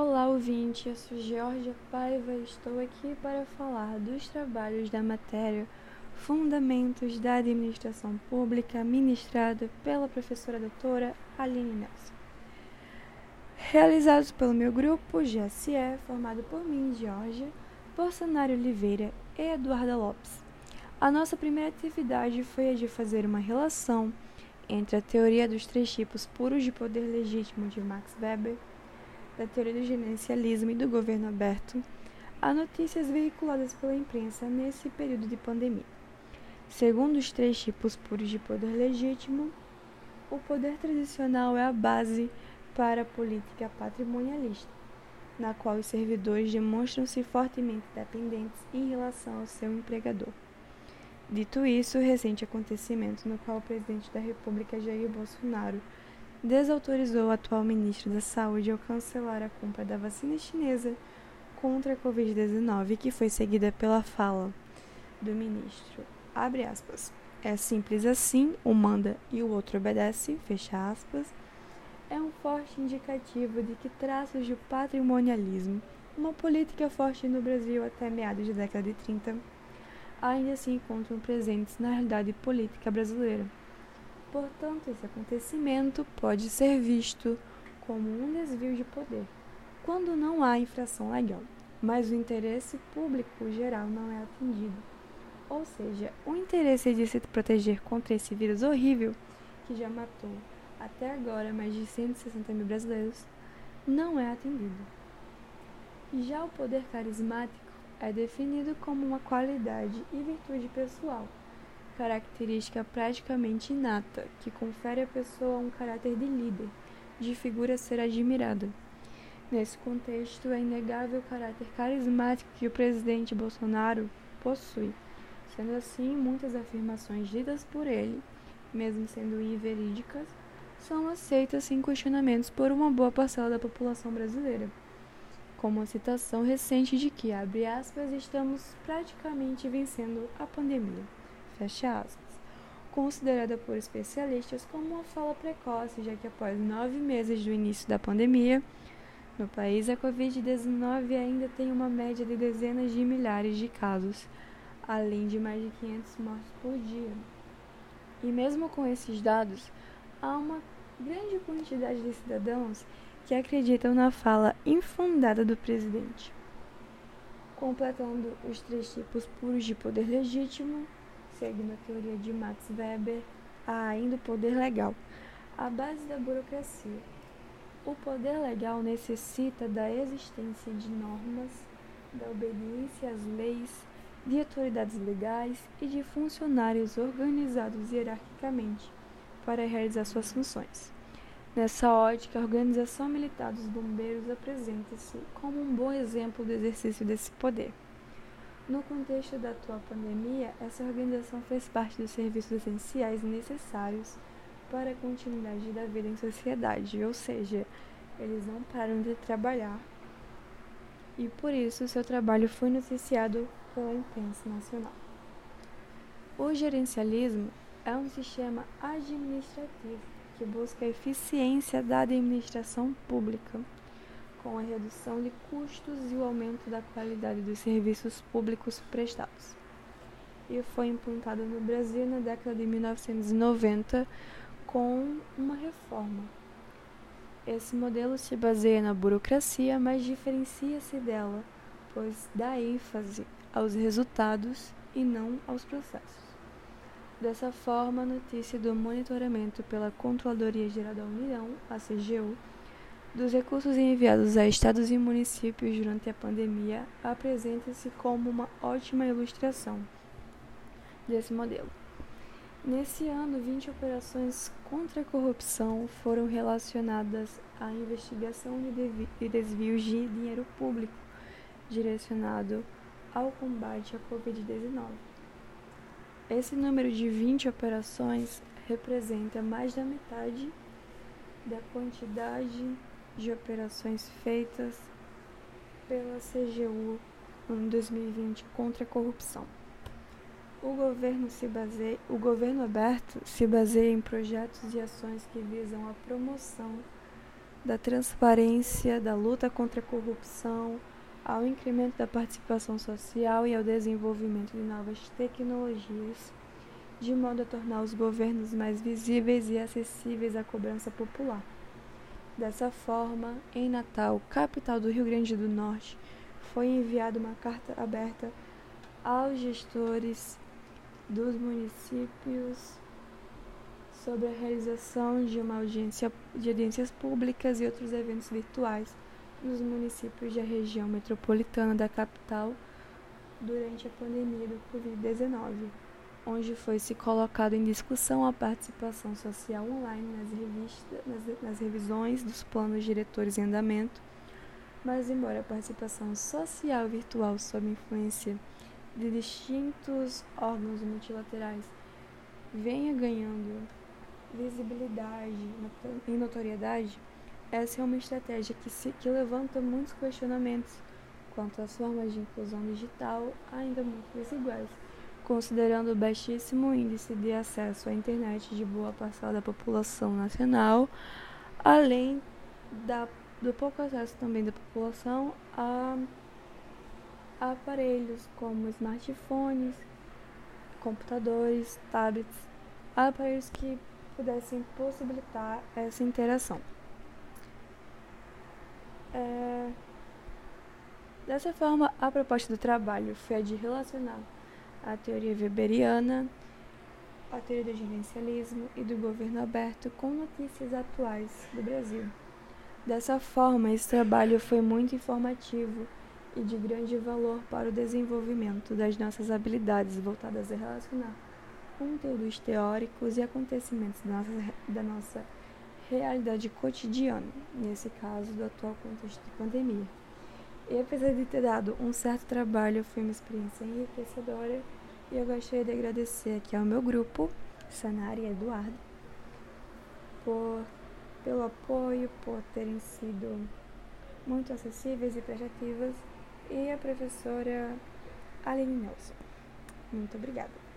Olá, ouvinte. Eu sou Georgia Paiva e estou aqui para falar dos trabalhos da matéria Fundamentos da Administração Pública, ministrada pela professora doutora Aline Nelson. Realizados pelo meu grupo GSE, formado por mim, Georgia, por Sanário Oliveira e Eduarda Lopes. A nossa primeira atividade foi a de fazer uma relação entre a teoria dos três tipos puros de poder legítimo de Max Weber da teoria do gerencialismo e do governo aberto a notícias veiculadas pela imprensa nesse período de pandemia. Segundo os três tipos puros de poder legítimo, o poder tradicional é a base para a política patrimonialista, na qual os servidores demonstram-se fortemente dependentes em relação ao seu empregador. Dito isso, o recente acontecimento no qual o presidente da República Jair Bolsonaro desautorizou o atual ministro da Saúde ao cancelar a compra da vacina chinesa contra a Covid-19, que foi seguida pela fala do ministro. Abre aspas. É simples assim, um manda e o outro obedece, fecha aspas. É um forte indicativo de que traços de patrimonialismo, uma política forte no Brasil até meados da década de 30, ainda se encontram presentes na realidade política brasileira. Portanto, esse acontecimento pode ser visto como um desvio de poder, quando não há infração legal, mas o interesse público geral não é atendido. Ou seja, o interesse de se proteger contra esse vírus horrível, que já matou até agora mais de 160 mil brasileiros, não é atendido. Já o poder carismático é definido como uma qualidade e virtude pessoal característica praticamente inata, que confere à pessoa um caráter de líder, de figura a ser admirada. Nesse contexto, é inegável o caráter carismático que o presidente Bolsonaro possui. Sendo assim, muitas afirmações ditas por ele, mesmo sendo inverídicas, são aceitas sem questionamentos por uma boa parcela da população brasileira. Como a citação recente de que, abre aspas, estamos praticamente vencendo a pandemia fecha aspas, considerada por especialistas como uma fala precoce, já que após nove meses do início da pandemia, no país a Covid-19 ainda tem uma média de dezenas de milhares de casos, além de mais de 500 mortes por dia. E mesmo com esses dados, há uma grande quantidade de cidadãos que acreditam na fala infundada do presidente. Completando os três tipos puros de poder legítimo, seguindo a teoria de Max Weber, há ainda o poder legal, a base da burocracia. O poder legal necessita da existência de normas, da obediência às leis, de autoridades legais e de funcionários organizados hierarquicamente para realizar suas funções. Nessa ótica, a organização militar dos bombeiros apresenta-se como um bom exemplo do exercício desse poder. No contexto da atual pandemia, essa organização fez parte dos serviços essenciais necessários para a continuidade da vida em sociedade, ou seja, eles não param de trabalhar e por isso seu trabalho foi noticiado pela imprensa nacional. O gerencialismo é um sistema administrativo que busca a eficiência da administração pública com a redução de custos e o aumento da qualidade dos serviços públicos prestados. E foi implantado no Brasil na década de 1990 com uma reforma. Esse modelo se baseia na burocracia, mas diferencia-se dela, pois dá ênfase aos resultados e não aos processos. Dessa forma, a notícia do monitoramento pela Controladoria Geral da União, a CGU, dos recursos enviados a estados e municípios durante a pandemia apresenta-se como uma ótima ilustração desse modelo. Nesse ano, 20 operações contra a corrupção foram relacionadas à investigação de desvios de dinheiro público direcionado ao combate à Covid-19. Esse número de 20 operações representa mais da metade da quantidade de operações feitas pela CGU em 2020 contra a corrupção. O governo, se baseia, o governo aberto se baseia em projetos e ações que visam a promoção da transparência, da luta contra a corrupção, ao incremento da participação social e ao desenvolvimento de novas tecnologias, de modo a tornar os governos mais visíveis e acessíveis à cobrança popular. Dessa forma, em Natal, capital do Rio Grande do Norte, foi enviada uma carta aberta aos gestores dos municípios sobre a realização de uma audiência de audiências públicas e outros eventos virtuais nos municípios da região metropolitana da capital durante a pandemia do Covid-19 onde foi se colocado em discussão a participação social online nas, revistas, nas, nas revisões dos planos diretores em andamento, mas embora a participação social virtual sob influência de distintos órgãos multilaterais venha ganhando visibilidade e notoriedade, essa é uma estratégia que, se, que levanta muitos questionamentos quanto às formas de inclusão digital ainda muito desiguais considerando o baixíssimo índice de acesso à internet de boa parcela da população nacional, além da, do pouco acesso também da população a, a aparelhos como smartphones, computadores, tablets, aparelhos que pudessem possibilitar essa interação. É, dessa forma, a proposta do trabalho foi a de relacionar a teoria weberiana, a teoria do gerencialismo e do governo aberto com notícias atuais do Brasil. Dessa forma, esse trabalho foi muito informativo e de grande valor para o desenvolvimento das nossas habilidades voltadas a relacionar conteúdos teóricos e acontecimentos da nossa, da nossa realidade cotidiana, nesse caso do atual contexto de pandemia. E apesar de ter dado um certo trabalho, foi uma experiência enriquecedora e eu gostaria de agradecer aqui ao meu grupo, Sanari e Eduardo, por, pelo apoio, por terem sido muito acessíveis e prestativas, e a professora Aline Nelson. Muito obrigada.